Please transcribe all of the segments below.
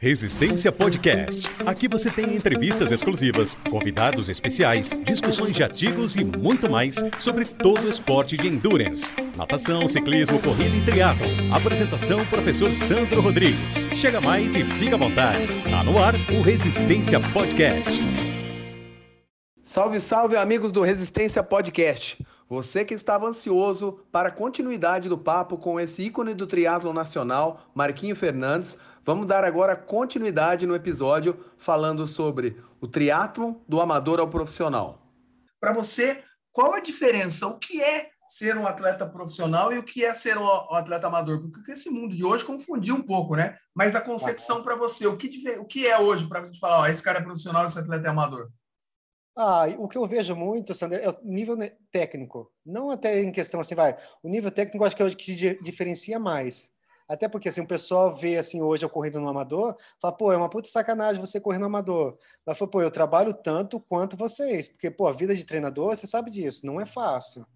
Resistência Podcast. Aqui você tem entrevistas exclusivas, convidados especiais, discussões de artigos e muito mais sobre todo o esporte de endurance. Natação, ciclismo, corrida e triatlo. Apresentação professor Sandro Rodrigues. Chega mais e fica à vontade. Tá no ar o Resistência Podcast. Salve, salve amigos do Resistência Podcast. Você que estava ansioso para a continuidade do papo com esse ícone do triatlo nacional, Marquinho Fernandes, Vamos dar agora continuidade no episódio falando sobre o triatlon do amador ao profissional. Para você, qual a diferença? O que é ser um atleta profissional e o que é ser um atleta amador? Porque esse mundo de hoje confundiu um pouco, né? Mas a concepção para você, o que, o que é hoje para a gente falar, ó, esse cara é profissional, esse atleta é amador? Ah, o que eu vejo muito, Sandra, é o nível técnico. Não até em questão assim, vai. O nível técnico acho que é o que diferencia mais. Até porque, assim, o pessoal vê, assim, hoje eu correndo no amador, fala, pô, é uma puta sacanagem você correr no amador. Mas, pô, eu trabalho tanto quanto vocês, porque, pô, a vida de treinador, você sabe disso, não é fácil.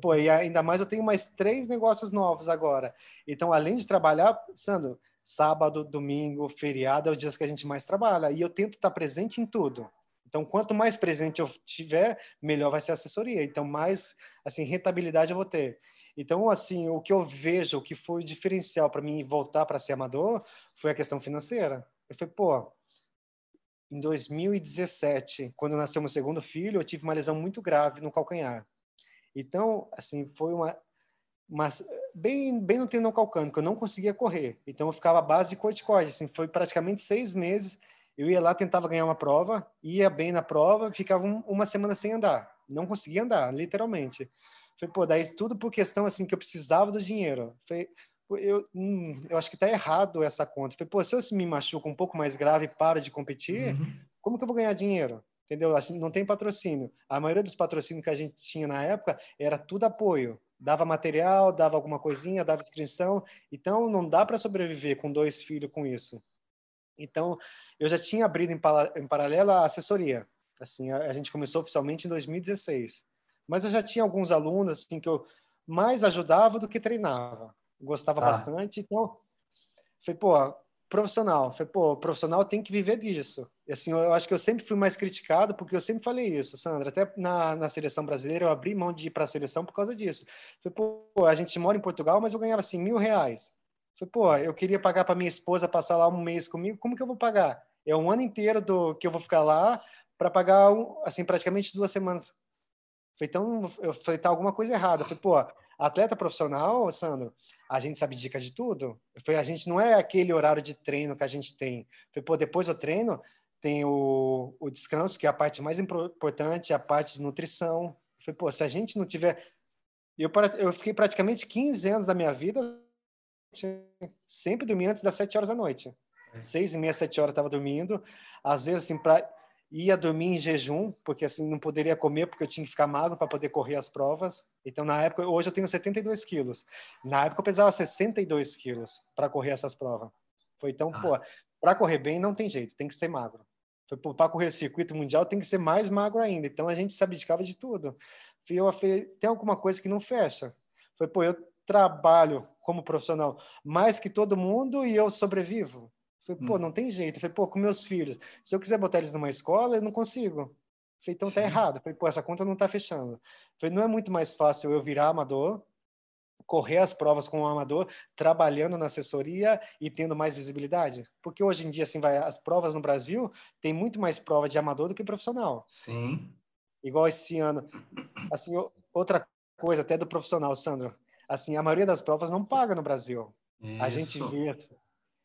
Pô, e ainda mais eu tenho mais três negócios novos agora. Então, além de trabalhar, Sandro, sábado, domingo, feriado é os dias que a gente mais trabalha. E eu tento estar presente em tudo. Então, quanto mais presente eu tiver, melhor vai ser a assessoria. Então, mais, assim, rentabilidade eu vou ter. Então, assim, o que eu vejo, o que foi diferencial para mim voltar para ser amador, foi a questão financeira. Eu falei, pô, em 2017, quando nasceu meu segundo filho, eu tive uma lesão muito grave no calcanhar. Então, assim, foi uma, mas bem bem no tendão calcâneo, que eu não conseguia correr. Então, eu ficava à base de corticoide. Assim, foi praticamente seis meses. Eu ia lá, tentava ganhar uma prova, ia bem na prova, ficava um, uma semana sem andar. Não conseguia andar, literalmente. Falei, pô, daí tudo por questão assim que eu precisava do dinheiro. Falei, eu, hum, eu acho que tá errado essa conta. Falei, pô, se eu me machuco um pouco mais grave e paro de competir, uhum. como que eu vou ganhar dinheiro? Entendeu? Assim, não tem patrocínio. A maioria dos patrocínios que a gente tinha na época era tudo apoio. Dava material, dava alguma coisinha, dava inscrição. Então, não dá para sobreviver com dois filhos com isso. Então, eu já tinha abrido em, em paralelo a assessoria. Assim, a, a gente começou oficialmente em 2016. Mas eu já tinha alguns alunos assim que eu mais ajudava do que treinava. Gostava ah. bastante, então falei, pô, profissional, falei, pô, profissional tem que viver disso. E assim, eu acho que eu sempre fui mais criticado porque eu sempre falei isso, Sandra, até na, na seleção brasileira eu abri mão de ir para a seleção por causa disso. Falei, pô, a gente mora em Portugal, mas eu ganhava assim mil reais. Falei, pô, eu queria pagar para minha esposa passar lá um mês comigo, como que eu vou pagar? É um ano inteiro do que eu vou ficar lá para pagar assim praticamente duas semanas então, eu falei, tá alguma coisa errada. Eu falei, pô, atleta profissional, Sandro, a gente sabe dicas de tudo. Eu falei, a gente não é aquele horário de treino que a gente tem. Eu falei, pô, depois do treino, tem o, o descanso, que é a parte mais importante, a parte de nutrição. Eu falei, pô, se a gente não tiver. Eu, eu fiquei praticamente 15 anos da minha vida sempre dormindo antes das 7 horas da noite. É. Seis e meia, sete horas eu estava dormindo. Às vezes, assim, para ia dormir em jejum, porque assim não poderia comer porque eu tinha que ficar magro para poder correr as provas. Então na época, hoje eu tenho 72 quilos. Na época eu pesava 62 quilos para correr essas provas. Foi então, ah. pô, para correr bem não tem jeito, tem que ser magro. Foi para correr circuito mundial tem que ser mais magro ainda. Então a gente se abdicava de tudo. Eu falei, tem alguma coisa que não fecha. Foi, pô, eu trabalho como profissional mais que todo mundo e eu sobrevivo. Falei, pô, hum. não tem jeito. Falei, pô, com meus filhos, se eu quiser botar eles numa escola, eu não consigo. Falei, então tá Sim. tá errado. Falei, pô, essa conta não tá fechando. Falei, não é muito mais fácil eu virar amador, correr as provas com o amador, trabalhando na assessoria e tendo mais visibilidade? Porque hoje em dia, assim, vai, as provas no Brasil tem muito mais prova de amador do que profissional. Sim. Igual esse ano. Assim, outra coisa até do profissional, Sandro. Assim, a maioria das provas não paga no Brasil. Isso. A gente vê,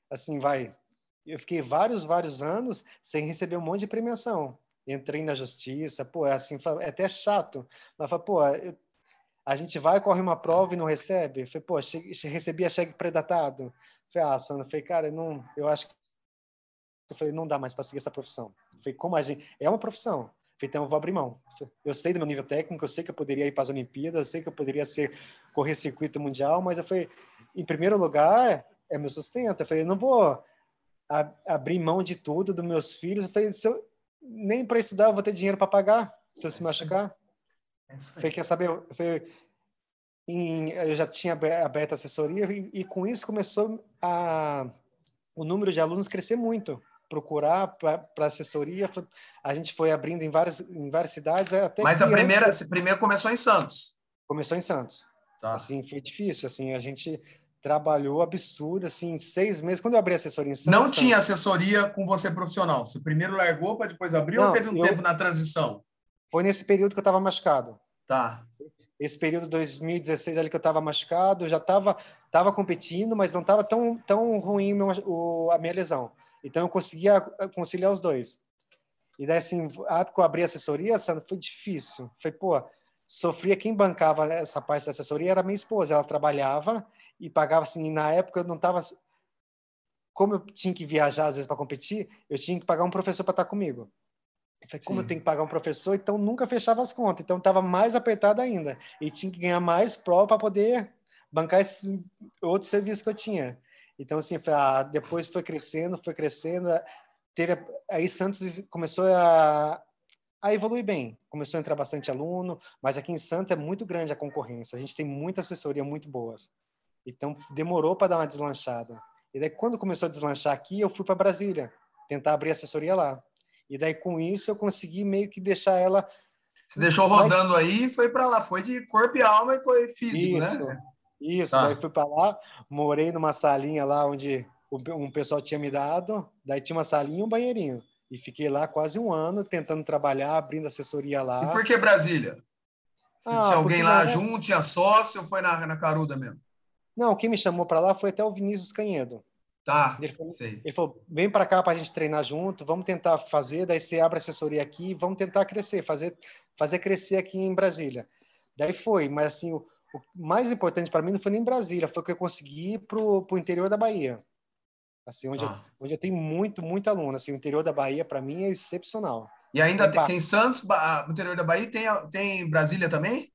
assim, vai, eu fiquei vários, vários anos sem receber um monte de premiação. Entrei na justiça, pô, é assim, é até chato. Mas, pô, eu, a gente vai, corre uma prova e não recebe. Falei, pô, che, recebi a cheque predatado. falei, ah, Sandra, falei, cara, não, eu acho que eu falei, não dá mais para seguir essa profissão. Falei, como a gente. É uma profissão. falei, então eu vou abrir mão. Eu sei do meu nível técnico, eu sei que eu poderia ir para as Olimpíadas, eu sei que eu poderia ser correr circuito mundial, mas eu falei, em primeiro lugar, é meu sustento. Eu falei, não vou a, abrir mão de tudo dos meus filhos. Eu falei, se eu, nem para estudar eu vou ter dinheiro para pagar se eu se machucar. É falei, quer saber? Eu, falei, em, eu já tinha aberto a assessoria e, e, com isso começou a o número de alunos crescer muito. Procurar para assessoria, a gente foi abrindo em várias, em várias cidades. Até Mas a primeira, antes... primeira começou em Santos. Começou em Santos. Tá. Assim, foi difícil. Assim, a gente trabalhou absurdo, assim, seis meses. Quando eu abri a assessoria em. Não tinha assessoria com você profissional? Você primeiro largou para depois abrir Não, ou teve um eu... tempo na transição? Foi nesse período que eu estava machucado. Tá. Esse período 2016 ali que eu estava machucado, já estava tava competindo, mas não estava tão, tão ruim meu, o, a minha lesão. Então eu conseguia conciliar os dois. E daí, assim, a época que eu abri a assessoria, Sandra, foi difícil. Foi, pô, sofria quem bancava essa parte da assessoria era minha esposa. Ela trabalhava e pagava, assim, na época eu não estava. Como eu tinha que viajar às vezes para competir, eu tinha que pagar um professor para estar comigo. Eu falei, como Sim. eu tenho que pagar um professor, então nunca fechava as contas. Então estava mais apertado ainda. E tinha que ganhar mais prova para poder bancar esse outro serviço que eu tinha. Então, assim, foi, ah, depois foi crescendo, foi crescendo. Teve, aí Santos começou a, a evoluir bem. Começou a entrar bastante aluno, mas aqui em Santos é muito grande a concorrência. A gente tem muita assessoria muito boas. Então, demorou para dar uma deslanchada. E daí, quando começou a deslanchar aqui, eu fui para Brasília, tentar abrir assessoria lá. E daí, com isso, eu consegui meio que deixar ela. Você deixou rodando aí e foi para lá. Foi de corpo e alma e físico, né? isso, né? Isso, tá. daí fui para lá, morei numa salinha lá onde um pessoal tinha me dado, daí tinha uma salinha e um banheirinho. E fiquei lá quase um ano tentando trabalhar, abrindo assessoria lá. E por que Brasília? Ah, tinha alguém lá junto, tinha sócio ou foi na, na Caruda mesmo? Não, quem me chamou para lá foi até o Vinícius Canhedo. Tá, ele falou. Ele falou, vem para cá para a gente treinar junto, vamos tentar fazer, daí você abre assessoria aqui, vamos tentar crescer, fazer, fazer crescer aqui em Brasília. Daí foi, mas assim, o, o mais importante para mim não foi nem Brasília, foi que eu consegui ir para o interior da Bahia. Assim, onde, ah. eu, onde eu tenho muito, muito aluno. Assim, o interior da Bahia, para mim, é excepcional. E ainda tem, tem Santos, no interior da Bahia, tem, tem Brasília também?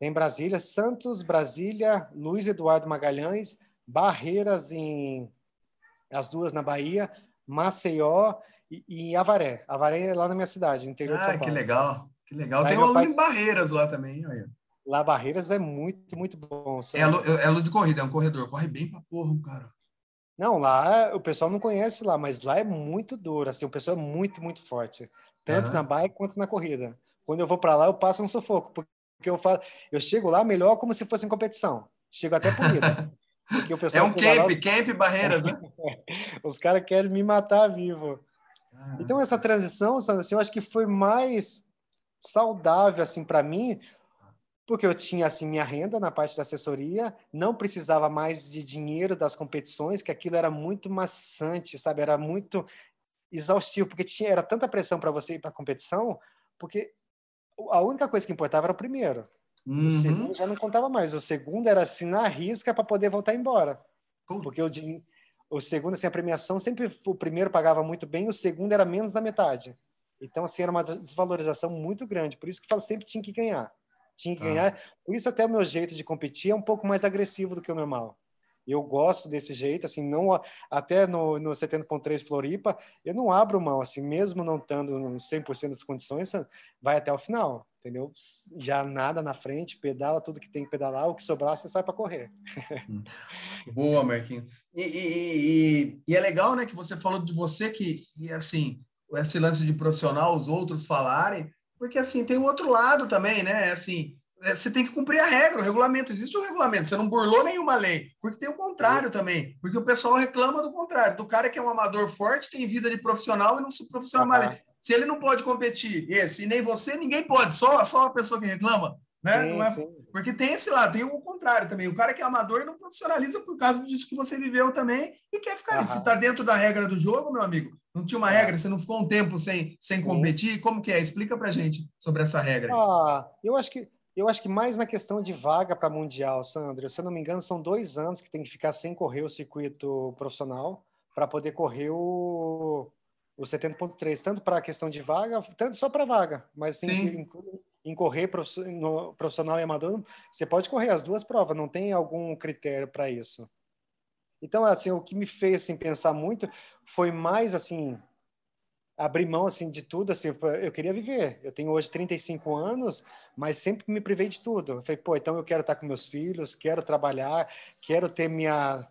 Tem Brasília, Santos, Brasília, Luiz Eduardo Magalhães, Barreiras em as duas na Bahia, Maceió e, e Avaré. Avaré é lá na minha cidade, interior ah, de São Paulo. que legal, que legal. Tem um pai... em Barreiras lá também, olha. Lá Barreiras é muito, muito bom. É aluno, é aluno de corrida, é um corredor, corre bem pra porra, cara. Não, lá o pessoal não conhece lá, mas lá é muito duro, assim, o pessoal é muito, muito forte, tanto uhum. na bike quanto na corrida. Quando eu vou para lá, eu passo um sufoco, porque eu falo, eu chego lá melhor como se fosse em competição. Chego até corrida. é um camp, lá, camp Barreiras, né? Os caras querem me matar vivo. Então essa transição, assim, eu acho que foi mais saudável assim para mim, porque eu tinha assim minha renda na parte da assessoria, não precisava mais de dinheiro das competições, que aquilo era muito maçante, sabe? Era muito exaustivo, porque tinha era tanta pressão para você ir para a competição, porque a única coisa que importava era o primeiro. Uhum. O segundo já não contava mais. O segundo era assinar a risca para poder voltar embora. Uhum. Porque o, o segundo, assim, a premiação sempre o primeiro pagava muito bem, o segundo era menos da metade. Então, assim, era uma desvalorização muito grande. Por isso que eu falo, sempre tinha que ganhar. Tinha que ah. ganhar. Por isso, até o meu jeito de competir é um pouco mais agressivo do que o normal. Eu gosto desse jeito, assim, não até no, no 70.3 Floripa, eu não abro mão, assim, mesmo não estando no 100% das condições, vai até o final entendeu? Já nada na frente, pedala tudo que tem que pedalar, o que sobrar você sai para correr. Hum. Boa, Marquinhos. E, e, e, e, é legal, né, que você falou de você que, assim, esse lance de profissional, os outros falarem, porque assim, tem um outro lado também, né, assim, é, você tem que cumprir a regra, o regulamento. Existe um regulamento, você não burlou nenhuma lei. Porque tem o contrário também. Porque o pessoal reclama do contrário. Do cara que é um amador forte, tem vida de profissional e não se profissionaliza. Se ele não pode competir, esse, e nem você, ninguém pode, só, só a pessoa que reclama. Né? Sim, é... Porque tem esse lado, tem o contrário também. O cara que é amador não profissionaliza por causa disso que você viveu também e quer ficar uhum. ali. Se está dentro da regra do jogo, meu amigo, não tinha uma regra, você não ficou um tempo sem, sem competir, como que é? Explica pra gente sobre essa regra. Ah, eu acho que eu acho que mais na questão de vaga para Mundial, Sandro. Se eu não me engano, são dois anos que tem que ficar sem correr o circuito profissional para poder correr o, o 70.3, tanto para a questão de vaga, tanto só para vaga, mas assim, em, em, correr profissional e amador, você pode correr as duas provas, não tem algum critério para isso. Então, assim, o que me fez assim, pensar muito foi mais assim abrir mão assim de tudo, assim, eu queria viver. Eu tenho hoje 35 anos, mas sempre me privei de tudo. Eu falei, pô, então eu quero estar com meus filhos, quero trabalhar, quero ter minha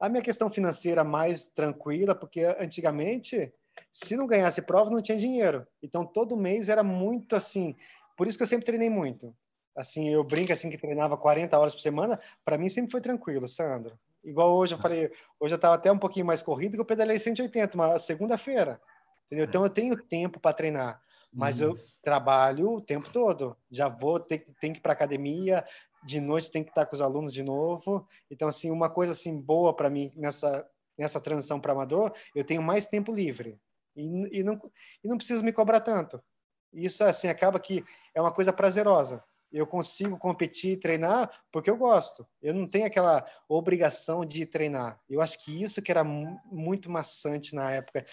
A minha questão financeira mais tranquila, porque antigamente, se não ganhasse prova, não tinha dinheiro. Então, todo mês era muito assim. Por isso que eu sempre treinei muito. Assim, eu brinco assim que treinava 40 horas por semana. Para mim, sempre foi tranquilo, Sandro. Igual hoje eu falei, hoje eu estava até um pouquinho mais corrido que eu pedalei 180, uma segunda-feira. Entendeu? Então, eu tenho tempo para treinar mas Isso. eu trabalho o tempo todo. Já vou, tem, tem que ir para academia, de noite tem que estar com os alunos de novo. Então, assim, uma coisa assim boa para mim nessa nessa transição para amador, eu tenho mais tempo livre e, e, não e não preciso me cobrar tanto. Isso assim acaba que é uma coisa prazerosa. Eu consigo competir e treinar porque eu gosto. Eu não tenho aquela obrigação de treinar. Eu acho que isso que era muito maçante na época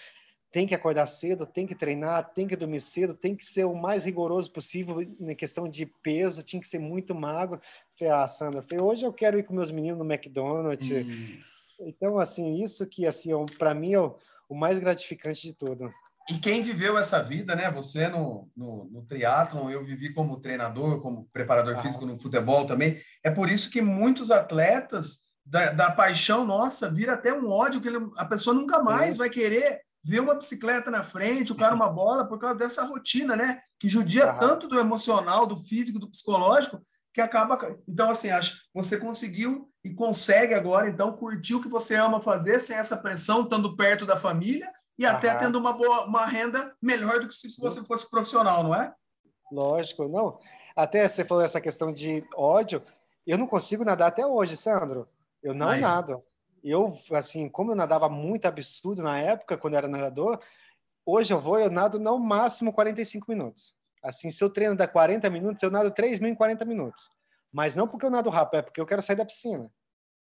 tem que acordar cedo, tem que treinar, tem que dormir cedo, tem que ser o mais rigoroso possível na questão de peso, tinha que ser muito magro. Falei, ah, Sandra, falei, hoje eu quero ir com meus meninos no McDonald's. Isso. Então, assim, isso que, assim, é para mim é o, o, mais gratificante de tudo. E quem viveu essa vida, né? Você no, no, no triatlon, eu vivi como treinador, como preparador ah. físico no futebol também. É por isso que muitos atletas da, da paixão nossa vira até um ódio que ele, a pessoa nunca mais vai querer ver uma bicicleta na frente, o cara uma bola, por causa dessa rotina, né? Que judia uhum. tanto do emocional, do físico, do psicológico, que acaba. Então, assim, acho você conseguiu e consegue agora, então, curtir o que você ama fazer sem essa pressão, estando perto da família e uhum. até tendo uma boa uma renda melhor do que se você fosse profissional, não é? Lógico, não. Até você falou essa questão de ódio. Eu não consigo nadar até hoje, Sandro. Eu não Ai. nado eu, assim, como eu nadava muito absurdo na época, quando eu era nadador, hoje eu vou, eu nado no máximo 45 minutos. Assim, se eu treino dá 40 minutos, eu nado 3 mil em 40 minutos. Mas não porque eu nado rápido, é porque eu quero sair da piscina.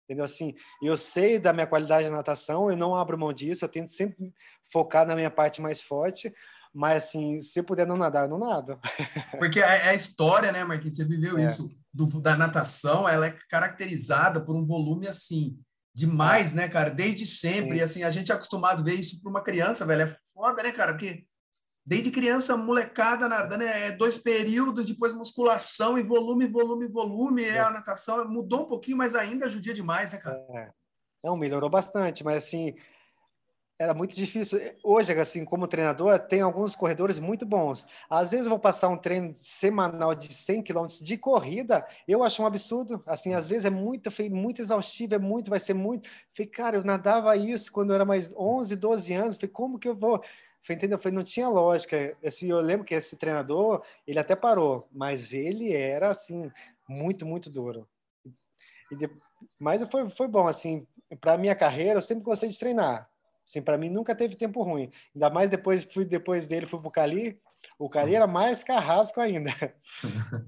Entendeu? Assim, eu sei da minha qualidade de natação, eu não abro mão disso, eu tento sempre focar na minha parte mais forte, mas assim, se eu puder não nadar, eu não nado. Porque a, a história, né, Marquinhos, você viveu é. isso, do, da natação, ela é caracterizada por um volume assim, demais, né, cara? Desde sempre. E, assim, a gente é acostumado a ver isso para uma criança, velho. É foda, né, cara? Porque desde criança, molecada nadando, é dois períodos, depois musculação e volume, volume, volume. É. A natação mudou um pouquinho, mas ainda judia demais, né, cara? É. Não, melhorou bastante, mas assim, era muito difícil. Hoje, assim, como treinador, tem alguns corredores muito bons. Às vezes eu vou passar um treino semanal de 100 km de corrida, eu acho um absurdo. Assim, às vezes é muito, muito exaustivo, é muito, vai ser muito. Falei, cara, eu nadava isso quando eu era mais 11, 12 anos. Falei, como que eu vou? Falei, entendeu? Falei, não tinha lógica. Assim, eu lembro que esse treinador, ele até parou, mas ele era, assim, muito, muito duro. Mas foi, foi bom, assim, para minha carreira, eu sempre gostei de treinar Assim, para mim nunca teve tempo ruim. Ainda mais depois fui depois dele fui pro Cali. O Cali era mais carrasco ainda.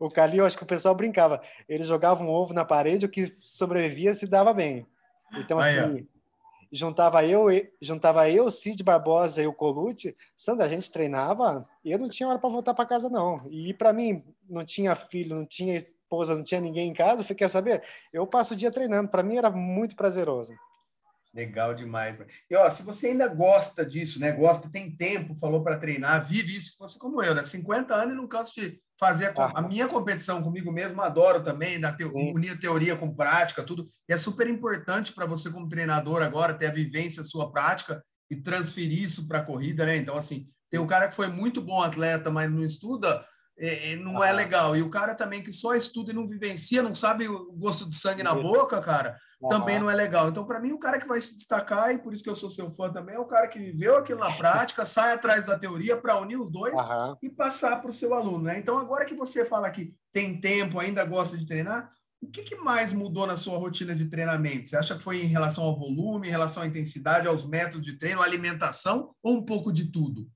o Cali, eu acho que o pessoal brincava. Ele jogava um ovo na parede, o que sobrevivia se dava bem. Então assim, juntava eu, juntava eu, Cid Barbosa e o Colute. Sandra, a gente treinava e eu não tinha hora para voltar para casa não. E para mim não tinha filho, não tinha esposa, não tinha ninguém em casa. Eu quer saber? Eu passo o dia treinando. Para mim era muito prazeroso. Legal demais. E ó, se você ainda gosta disso, né? Gosta, tem tempo, falou para treinar, vive isso, você como eu, né? 50 anos e não canso de fazer a, a, minha competição comigo mesmo, adoro também, da te, unir teoria com prática, tudo. E é super importante para você, como treinador, agora ter a vivência sua prática e transferir isso para a corrida, né? Então, assim, tem o cara que foi muito bom atleta, mas não estuda, é não é legal. E o cara também que só estuda e não vivencia, não sabe o gosto de sangue na boca, cara, também não é legal. Então, para mim, o cara que vai se destacar, e por isso que eu sou seu fã também, é o cara que viveu aquilo na prática, sai atrás da teoria para unir os dois uhum. e passar para o seu aluno. Né? Então, agora que você fala que tem tempo, ainda gosta de treinar, o que, que, mais mudou na sua rotina de treinamento? Você acha que foi em relação ao volume, em relação à intensidade, aos métodos de treino, alimentação ou um pouco de tudo?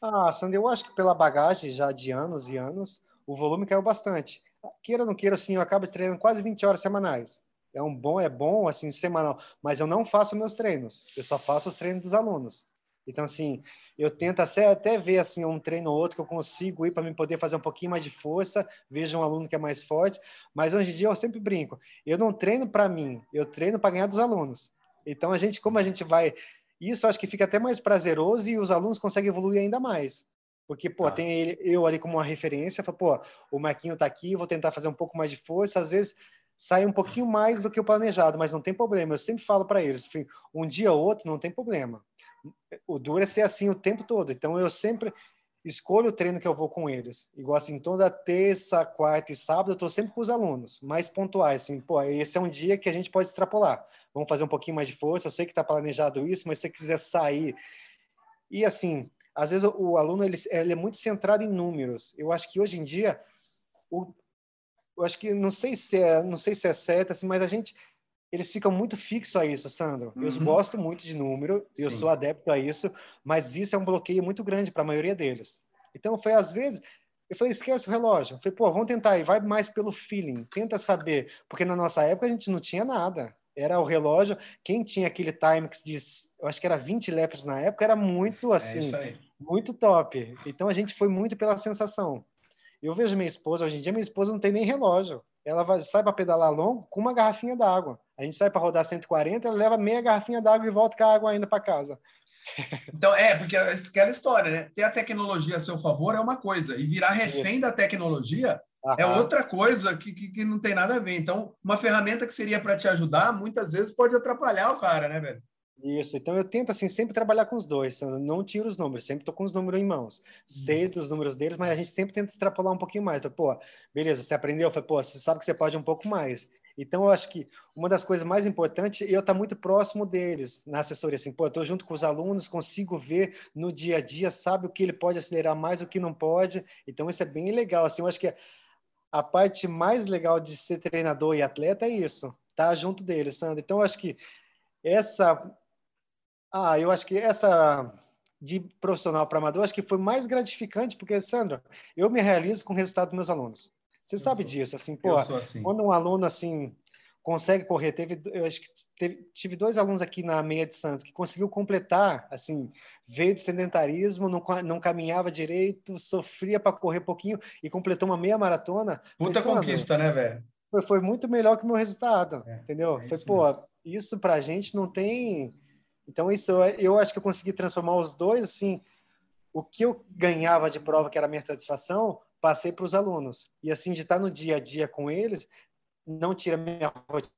Ah, Sandra, eu acho que pela bagagem já de anos e anos, o volume caiu bastante. Queira ou não queira, assim, eu acabo treinando quase 20 horas semanais é um bom, é bom, assim, semanal, mas eu não faço meus treinos, eu só faço os treinos dos alunos. Então, assim, eu tento até, até ver, assim, um treino ou outro que eu consigo ir para me poder fazer um pouquinho mais de força, vejo um aluno que é mais forte, mas hoje em dia eu sempre brinco, eu não treino para mim, eu treino para ganhar dos alunos. Então, a gente, como a gente vai, isso acho que fica até mais prazeroso e os alunos conseguem evoluir ainda mais. Porque, pô, ah. tem ele, eu ali como uma referência, falo, pô, o Marquinho tá aqui, vou tentar fazer um pouco mais de força, às vezes sai um pouquinho mais do que o planejado, mas não tem problema. Eu sempre falo para eles, enfim, um dia ou outro não tem problema. O duro é ser assim o tempo todo. Então eu sempre escolho o treino que eu vou com eles. Igual assim, toda terça, quarta e sábado eu estou sempre com os alunos, mais pontuais. Assim, pô, esse é um dia que a gente pode extrapolar. Vamos fazer um pouquinho mais de força. Eu sei que está planejado isso, mas se você quiser sair. E assim, às vezes o, aluno ele, ele, é muito centrado em números. Eu acho que hoje em dia, o, eu acho que não sei se é, não sei se é certo, assim, mas a gente eles ficam muito fixos a isso, Sandro. Eu uhum. gosto muito de número, Sim. eu sou adepto a isso, mas isso é um bloqueio muito grande para a maioria deles. Então, foi às vezes, eu falei, esquece o relógio. Eu falei, pô, vamos tentar aí, vai mais pelo feeling, tenta saber, porque na nossa época a gente não tinha nada. Era o relógio, quem tinha aquele time que diz, eu acho que era 20 lepres na época, era muito é assim, é muito top. Então a gente foi muito pela sensação. Eu vejo minha esposa, hoje em dia minha esposa não tem nem relógio. Ela vai, sai para pedalar longo com uma garrafinha d'água. A gente sai para rodar 140, ela leva meia garrafinha d'água e volta com a água ainda para casa. Então, é, porque é aquela história, né? Ter a tecnologia a seu favor é uma coisa, e virar refém da tecnologia É outra coisa que, que, que, não tem nada a ver. Então, uma ferramenta que seria para te ajudar, muitas vezes pode atrapalhar o cara, né, velho? Isso, então eu tento assim sempre trabalhar com os dois, eu não tiro os números, sempre estou com os números em mãos. Sei dos números deles, mas a gente sempre tenta extrapolar um pouquinho mais. Então, pô, beleza, você aprendeu, foi, pô, você sabe que você pode um pouco mais. Então, eu acho que uma das coisas mais importantes é eu estar muito próximo deles na assessoria. Assim, pô, eu estou junto com os alunos, consigo ver no dia a dia, sabe o que ele pode acelerar mais, o que não pode. Então, isso é bem legal. Assim, eu acho que a parte mais legal de ser treinador e atleta é isso, estar tá junto deles, Sandra. Então, eu acho que essa ah, eu acho que essa de profissional para amador, acho que foi mais gratificante, porque, Sandra, eu me realizo com o resultado dos meus alunos. Você eu sabe sou, disso, assim, pô, assim. quando um aluno, assim, consegue correr, teve, eu acho que teve, tive dois alunos aqui na meia de Santos que conseguiu completar, assim, veio do sedentarismo, não, não caminhava direito, sofria para correr pouquinho e completou uma meia maratona. Puta conquista, né, velho? Foi, foi, muito melhor que o meu resultado, é, entendeu? É foi, pô, mesmo. isso pra gente não tem então, isso eu acho que eu consegui transformar os dois, assim, o que eu ganhava de prova, que era a minha satisfação, passei para os alunos. E assim, de estar no dia a dia com eles, não tira minha rotina.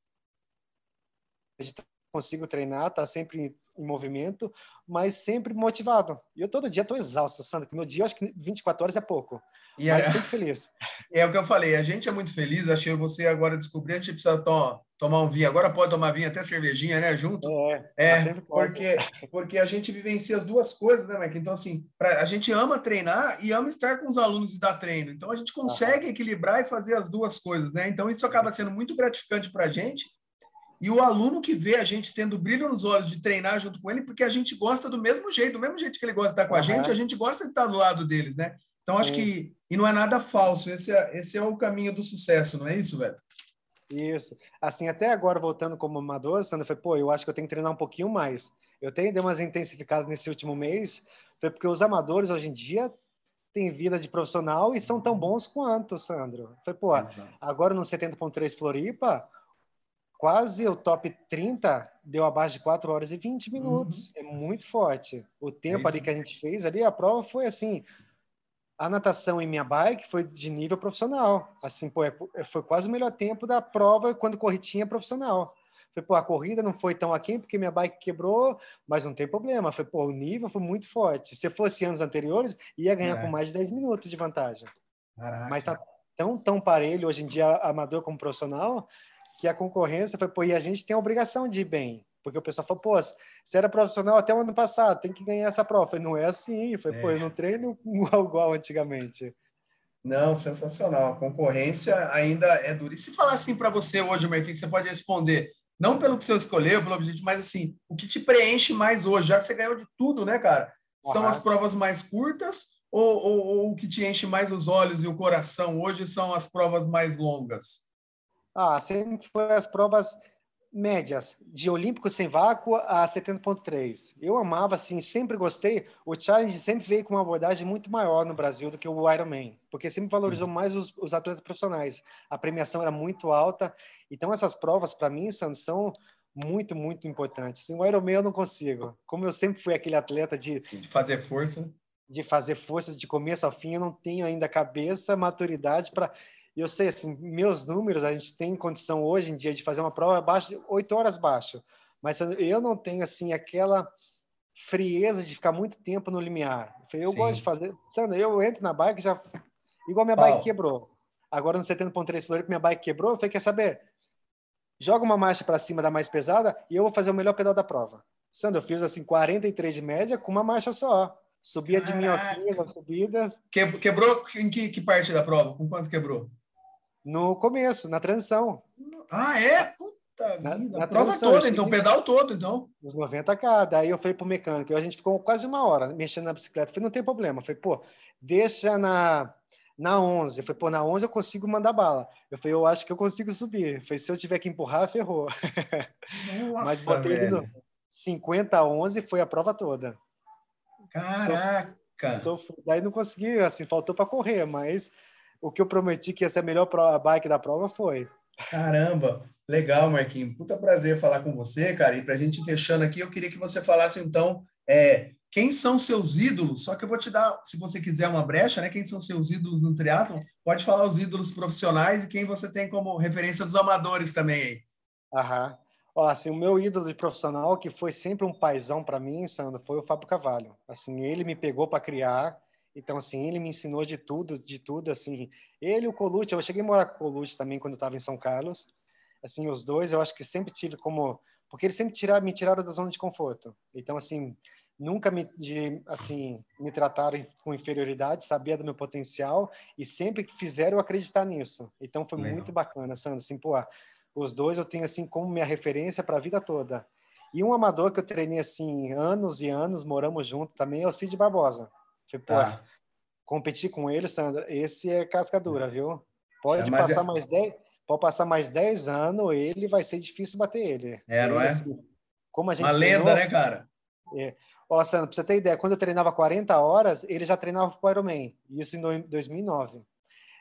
Consigo treinar, tá sempre em movimento, mas sempre motivado. E eu todo dia estou exausto, Sandra, que meu dia, acho que 24 horas é pouco. E mas é, feliz. É o que eu falei, a gente é muito feliz, achei você agora descobrir, a gente precisa to tomar um vinho, agora pode tomar vinho, até cervejinha, né, junto? É, é tá porque, porque a gente vivencia as duas coisas, né, Mike? Então, assim, pra, a gente ama treinar e ama estar com os alunos e dar treino, então a gente consegue equilibrar e fazer as duas coisas, né? Então, isso acaba sendo muito gratificante para a gente, e o aluno que vê a gente tendo brilho nos olhos de treinar junto com ele, porque a gente gosta do mesmo jeito, do mesmo jeito que ele gosta de estar com a gente, a gente gosta de estar do lado deles, né? Então, acho que. E não é nada falso, esse é, esse é o caminho do sucesso, não é isso, velho? Isso. Assim, até agora, voltando como amador, Sandra, foi, pô, eu acho que eu tenho que treinar um pouquinho mais. Eu tenho dei umas intensificadas nesse último mês, foi porque os amadores hoje em dia têm vida de profissional e são tão bons quanto, Sandro. Foi, pô, Exato. agora no 70.3 Floripa, quase o top 30 deu abaixo de 4 horas e 20 minutos. Uhum. É muito forte. O tempo é ali que a gente fez ali, a prova foi assim, a natação em minha bike foi de nível profissional. Assim, pô, é, é, foi quase o melhor tempo da prova quando corri tinha profissional. Foi, pô, a corrida não foi tão aquém porque minha bike quebrou, mas não tem problema. Foi, pô, o nível foi muito forte. Se fosse anos anteriores, ia ganhar é. com mais de 10 minutos de vantagem. Caraca. Mas tá tão, tão parelho hoje em dia, amador como profissional, que a concorrência foi, pô, e a gente tem a obrigação de ir bem. Porque o pessoal falou, pô, você era profissional até o ano passado, tem que ganhar essa prova. falei, não é assim. foi é. pô, eu não treino igual, igual antigamente. Não, sensacional. A concorrência ainda é dura. E se falar assim para você hoje, Marquinhos, você pode responder, não pelo que você escolheu, pelo objetivo, mas assim, o que te preenche mais hoje, já que você ganhou de tudo, né, cara? São uhum. as provas mais curtas ou, ou, ou, o que te enche mais os olhos e o coração hoje são as provas mais longas? Ah, sempre foi as provas médias de Olímpico sem vácuo a 70.3. Eu amava, assim, sempre gostei. O Challenge sempre veio com uma abordagem muito maior no Brasil do que o Ironman, porque sempre valorizou Sim. mais os, os, atletas profissionais. A premiação era muito alta. Então, essas provas, para mim, são, são muito, muito importantes. Sem o Ironman eu não consigo. Como eu sempre fui aquele atleta de... de fazer força. De fazer força de começo ao fim, eu não tenho ainda cabeça, maturidade para E eu sei, assim, meus números, a gente tem condição hoje em dia de fazer uma prova abaixo, oito horas baixo. Mas eu não tenho, assim, aquela frieza de ficar muito tempo no limiar. Eu Sim. gosto de fazer. Sandra, eu entro na bike já. Igual minha bike quebrou. Agora no 70.3 Floripa, minha bike quebrou. Eu falei, quer saber? Joga uma marcha para cima da mais pesada e eu vou fazer o melhor pedal da prova. Sandra, eu fiz assim 43 de média com uma marcha só. Subia de minhoquinhas subidas. Quebrou em que, que, parte da prova? Com quanto quebrou? No começo, na transição. Ah, é? Puta na, vida. Na a prova toda, então, o pedal todo, então. Os 90k. Daí eu falei pro mecânico, a gente ficou quase uma hora mexendo na bicicleta. Eu falei, não tem problema. Eu falei, pô, deixa na, na 11. Eu falei, pô, na 11 eu consigo mandar bala. Eu falei, eu acho que eu consigo subir. Eu falei, se eu tiver que empurrar, ferrou. Nossa, Mas botei velho. ele no 50 a 11 foi a prova toda. Caraca! Sofri. Daí não consegui, assim, faltou para correr, mas o que eu prometi que ia ser a melhor bike da prova foi. Caramba! Legal, Marquinhos. Puta prazer falar com você, cara. E para a gente fechando aqui, eu queria que você falasse, então, é, quem são seus ídolos? Só que eu vou te dar, se você quiser uma brecha, né? Quem são seus ídolos no triatlo? Pode falar os ídolos profissionais e quem você tem como referência dos amadores também aí. Aham. Ó, assim, o meu ídolo de profissional, que foi sempre um paizão para mim, Sandro, foi o Fábio Cavalho. Assim, ele me pegou para criar, então, assim, ele me ensinou de tudo, de tudo, assim. Ele e o Colucci, eu cheguei a morar com o Colucci também quando eu estava em São Carlos. Assim, os dois, eu acho que sempre tive como... Porque eles sempre tiraram, me tiraram da zona de conforto. Então, assim, nunca me, de, assim, me trataram com inferioridade, sabia do meu potencial e sempre fizeram acreditar nisso. Então, foi Legal. muito bacana, Sandro. Assim, pô, os dois eu tenho assim como minha referência para a vida toda. E um amador que eu treinei assim anos e anos, moramos juntos também, é o Cid Barbosa. Tipo, ah. competir com ele, Sandra, esse é cascadura, hum. viu? Pode passar de... mais 10, pode passar mais 10 anos, ele vai ser difícil bater ele. É, não é? Assim, como a gente Uma treinou, lenda, né, cara? É. Ó, Sandra, pra você ter ideia, quando eu treinava 40 horas, ele já treinava pro Ironman. Isso em 2009.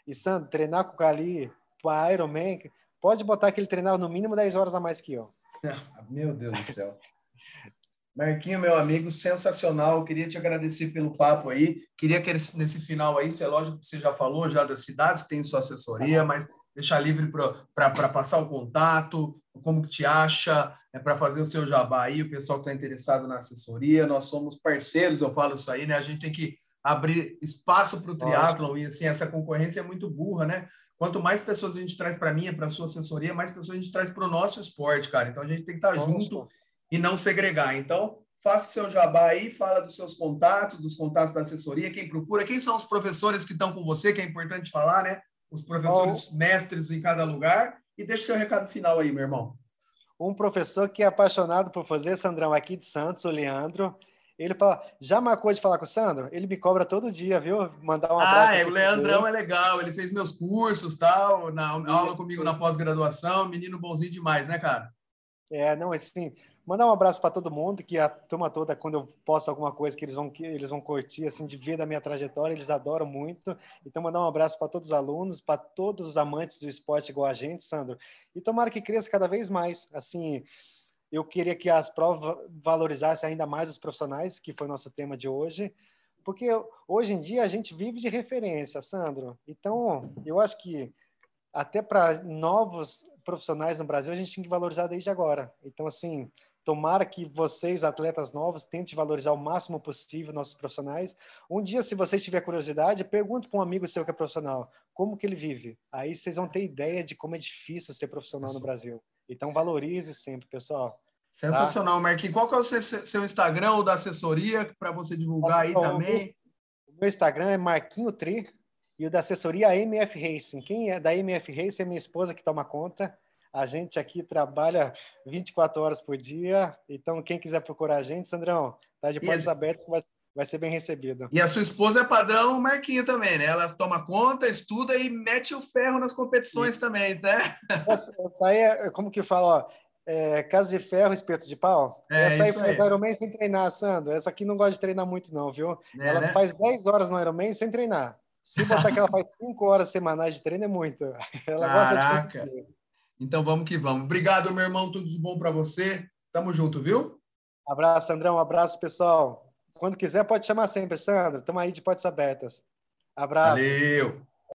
E, Sandro, treinar com o Cali pro Ironman, Pode botar que ele treinava no mínimo 10 horas a mais que eu. Meu Deus do céu. Marquinho, meu amigo, sensacional. queria te agradecer pelo papo aí. Queria que nesse final aí, é lógico que você já falou já das cidades que tem sua assessoria, mas deixar livre para passar o contato, como que te acha, é, para fazer o seu jabá aí, o pessoal que está interessado na assessoria. Nós somos parceiros, eu falo isso aí, né? A gente tem que abrir espaço para o triatlon e assim, essa concorrência é muito burra, né? Quanto mais pessoas a gente traz para mim, para a sua assessoria, mais pessoas a gente traz para o nosso esporte, cara. Então a gente tem que estar tá junto e não segregar. Então, faça seu jabá aí, fala dos seus contatos, dos contatos da assessoria, quem procura, quem são os professores que estão com você, que é importante falar, né? Os professores oh. mestres em cada lugar. E deixa o seu recado final aí, meu irmão. Um professor que é apaixonado por fazer, Sandrão, aqui de Santos, o Leandro, ele fala, já marcou de falar com o Sandro? Ele me cobra todo dia, viu? Mandar um abraço. Ah, é, o Leandrão é legal, ele fez meus cursos, tal, na aula comigo na pós-graduação, menino bonzinho demais, né, cara? É, não, assim, mandar um abraço para todo mundo, que a turma toda, quando eu posto alguma coisa que eles vão, que eles vão curtir, assim, de ver da minha trajetória, eles adoram muito. Então, mandar um abraço para todos os alunos, para todos os amantes do esporte igual a gente, Sandro. E tomara que cresça cada vez mais, assim, eu queria que as provas valorizassem ainda mais os profissionais, que foi nosso tema de hoje, porque hoje em dia a gente vive de referência, Sandro. Então, eu acho que até para novos profissionais no Brasil, a gente tem que valorizar desde agora. Então, assim, tomara que vocês, atletas novos, tentem valorizar o máximo possível nossos profissionais. Um dia, se você tiver curiosidade, pergunte para um amigo seu que é profissional, como que ele vive. Aí vocês vão ter ideia de como é difícil ser profissional no Brasil. Então valorize sempre, pessoal. Sensacional, tá? Marquinhos. Qual que é o seu, seu Instagram ou da assessoria para você divulgar aí também? O meu Instagram é Marquinho Tri e o da assessoria é MF Racing. Quem é da MF Racing é minha esposa que toma conta. A gente aqui trabalha 24 horas por dia. Então, quem quiser procurar a gente, Sandrão, tá de portas abertas, vai, vai ser bem recebido. E a sua esposa é padrão Marquinho também, né? Ela toma conta, estuda e mete o ferro nas competições Sim. também, né? Isso aí é, como que fala, ó, é, casa de ferro, espeto de pau. É, Essa aí faz Ironman sem treinar, Sandro. Essa aqui não gosta de treinar muito, não, viu? É, ela né? faz 10 horas no Ironman sem treinar. Se botar que ela faz 5 horas semanais de treino, é muito. Ela Caraca! Gosta de... Então vamos que vamos. Obrigado, meu irmão. Tudo de bom para você. Tamo junto, viu? Abraço, Sandrão. Um abraço, pessoal. Quando quiser, pode chamar sempre, Sandro. Estamos aí de portas abertas. Abraço. Valeu.